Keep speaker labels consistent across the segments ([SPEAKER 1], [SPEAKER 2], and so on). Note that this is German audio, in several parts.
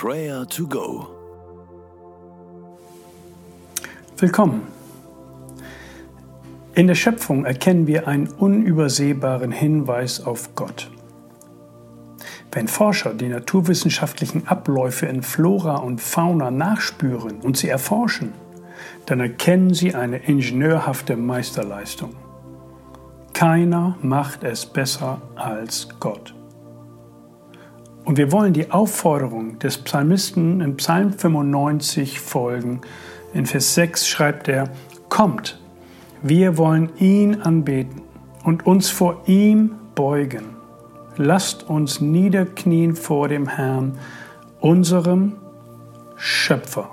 [SPEAKER 1] Prayer to Go.
[SPEAKER 2] Willkommen. In der Schöpfung erkennen wir einen unübersehbaren Hinweis auf Gott. Wenn Forscher die naturwissenschaftlichen Abläufe in Flora und Fauna nachspüren und sie erforschen, dann erkennen sie eine ingenieurhafte Meisterleistung. Keiner macht es besser als Gott. Und wir wollen die Aufforderung des Psalmisten im Psalm 95 folgen. In Vers 6 schreibt er, Kommt, wir wollen ihn anbeten und uns vor ihm beugen. Lasst uns niederknien vor dem Herrn, unserem Schöpfer.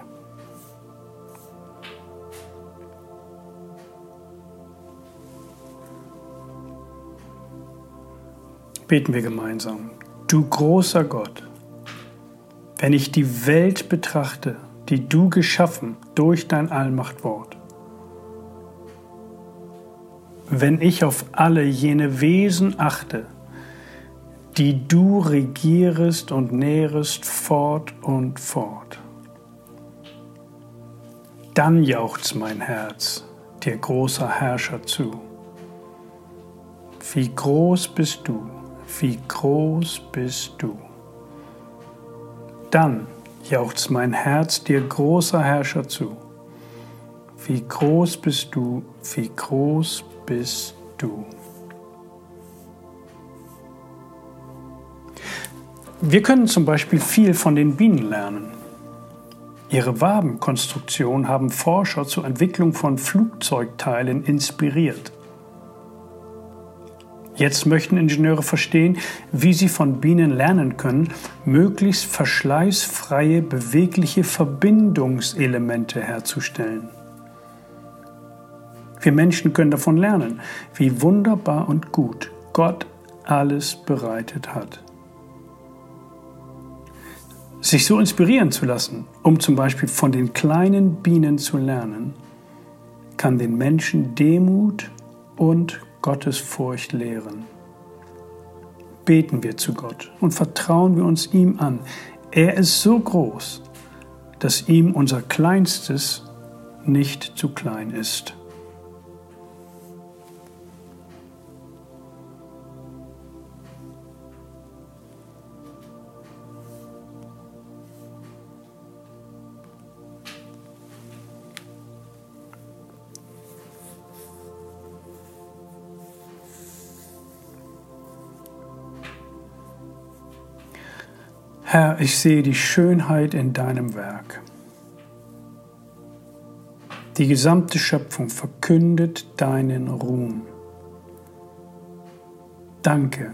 [SPEAKER 2] Beten wir gemeinsam. Du großer Gott, wenn ich die Welt betrachte, die du geschaffen durch dein Allmachtwort, wenn ich auf alle jene Wesen achte, die du regierest und nährest fort und fort, dann jauchzt mein Herz dir großer Herrscher zu. Wie groß bist du, wie groß bist du. Dann jauchzt mein Herz dir großer Herrscher zu. Wie groß bist du, wie groß bist du. Wir können zum Beispiel viel von den Bienen lernen. Ihre Wabenkonstruktion haben Forscher zur Entwicklung von Flugzeugteilen inspiriert. Jetzt möchten Ingenieure verstehen, wie sie von Bienen lernen können, möglichst verschleißfreie, bewegliche Verbindungselemente herzustellen. Wir Menschen können davon lernen, wie wunderbar und gut Gott alles bereitet hat. Sich so inspirieren zu lassen, um zum Beispiel von den kleinen Bienen zu lernen, kann den Menschen Demut und Gottesfurcht lehren. Beten wir zu Gott und vertrauen wir uns ihm an. Er ist so groß, dass ihm unser Kleinstes nicht zu klein ist. Herr, ich sehe die Schönheit in deinem Werk. Die gesamte Schöpfung verkündet deinen Ruhm. Danke,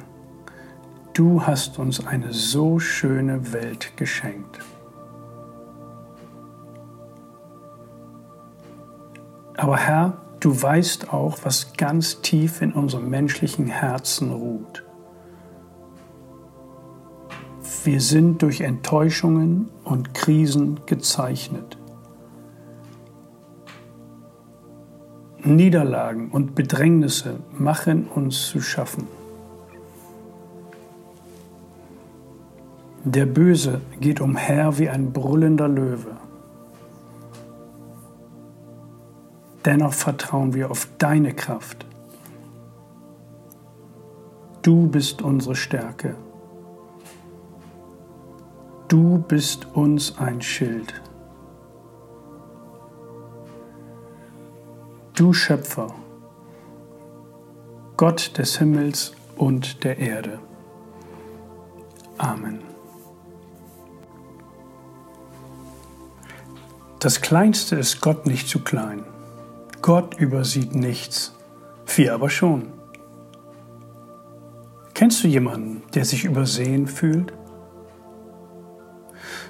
[SPEAKER 2] du hast uns eine so schöne Welt geschenkt. Aber Herr, du weißt auch, was ganz tief in unserem menschlichen Herzen ruht. Wir sind durch Enttäuschungen und Krisen gezeichnet. Niederlagen und Bedrängnisse machen uns zu schaffen. Der Böse geht umher wie ein brüllender Löwe. Dennoch vertrauen wir auf deine Kraft. Du bist unsere Stärke. Du bist uns ein Schild. Du Schöpfer, Gott des Himmels und der Erde. Amen. Das Kleinste ist Gott nicht zu klein. Gott übersieht nichts, wir aber schon. Kennst du jemanden, der sich übersehen fühlt?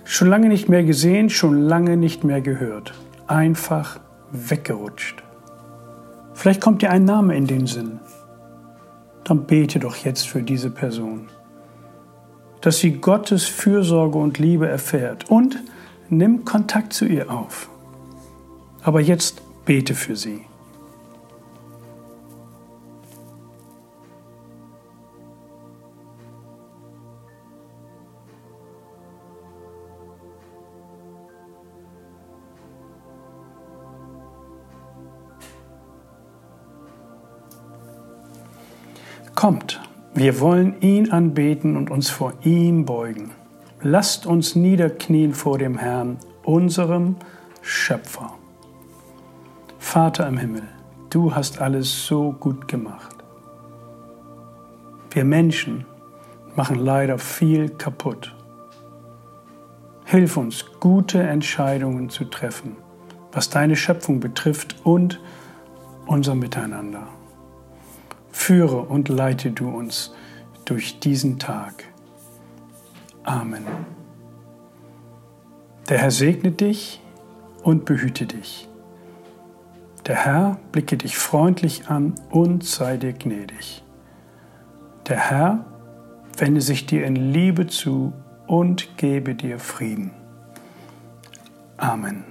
[SPEAKER 2] Schon lange nicht mehr gesehen, schon lange nicht mehr gehört. Einfach weggerutscht. Vielleicht kommt dir ein Name in den Sinn. Dann bete doch jetzt für diese Person, dass sie Gottes Fürsorge und Liebe erfährt und nimm Kontakt zu ihr auf. Aber jetzt bete für sie. Kommt, wir wollen ihn anbeten und uns vor ihm beugen. Lasst uns niederknien vor dem Herrn, unserem Schöpfer. Vater im Himmel, du hast alles so gut gemacht. Wir Menschen machen leider viel kaputt. Hilf uns, gute Entscheidungen zu treffen, was deine Schöpfung betrifft und unser Miteinander. Führe und leite du uns durch diesen Tag. Amen. Der Herr segne dich und behüte dich. Der Herr blicke dich freundlich an und sei dir gnädig. Der Herr wende sich dir in Liebe zu und gebe dir Frieden. Amen.